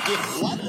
What?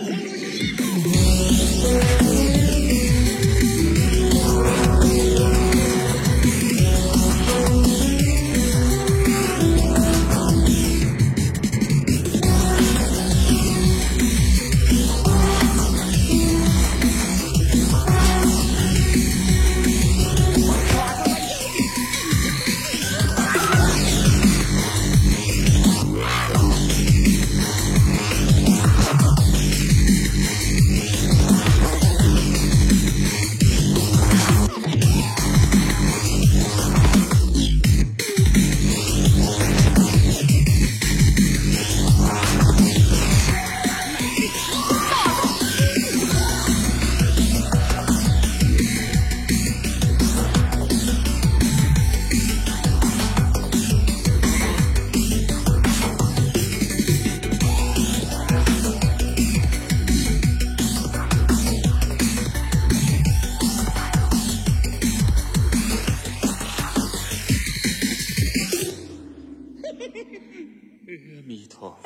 弥陀。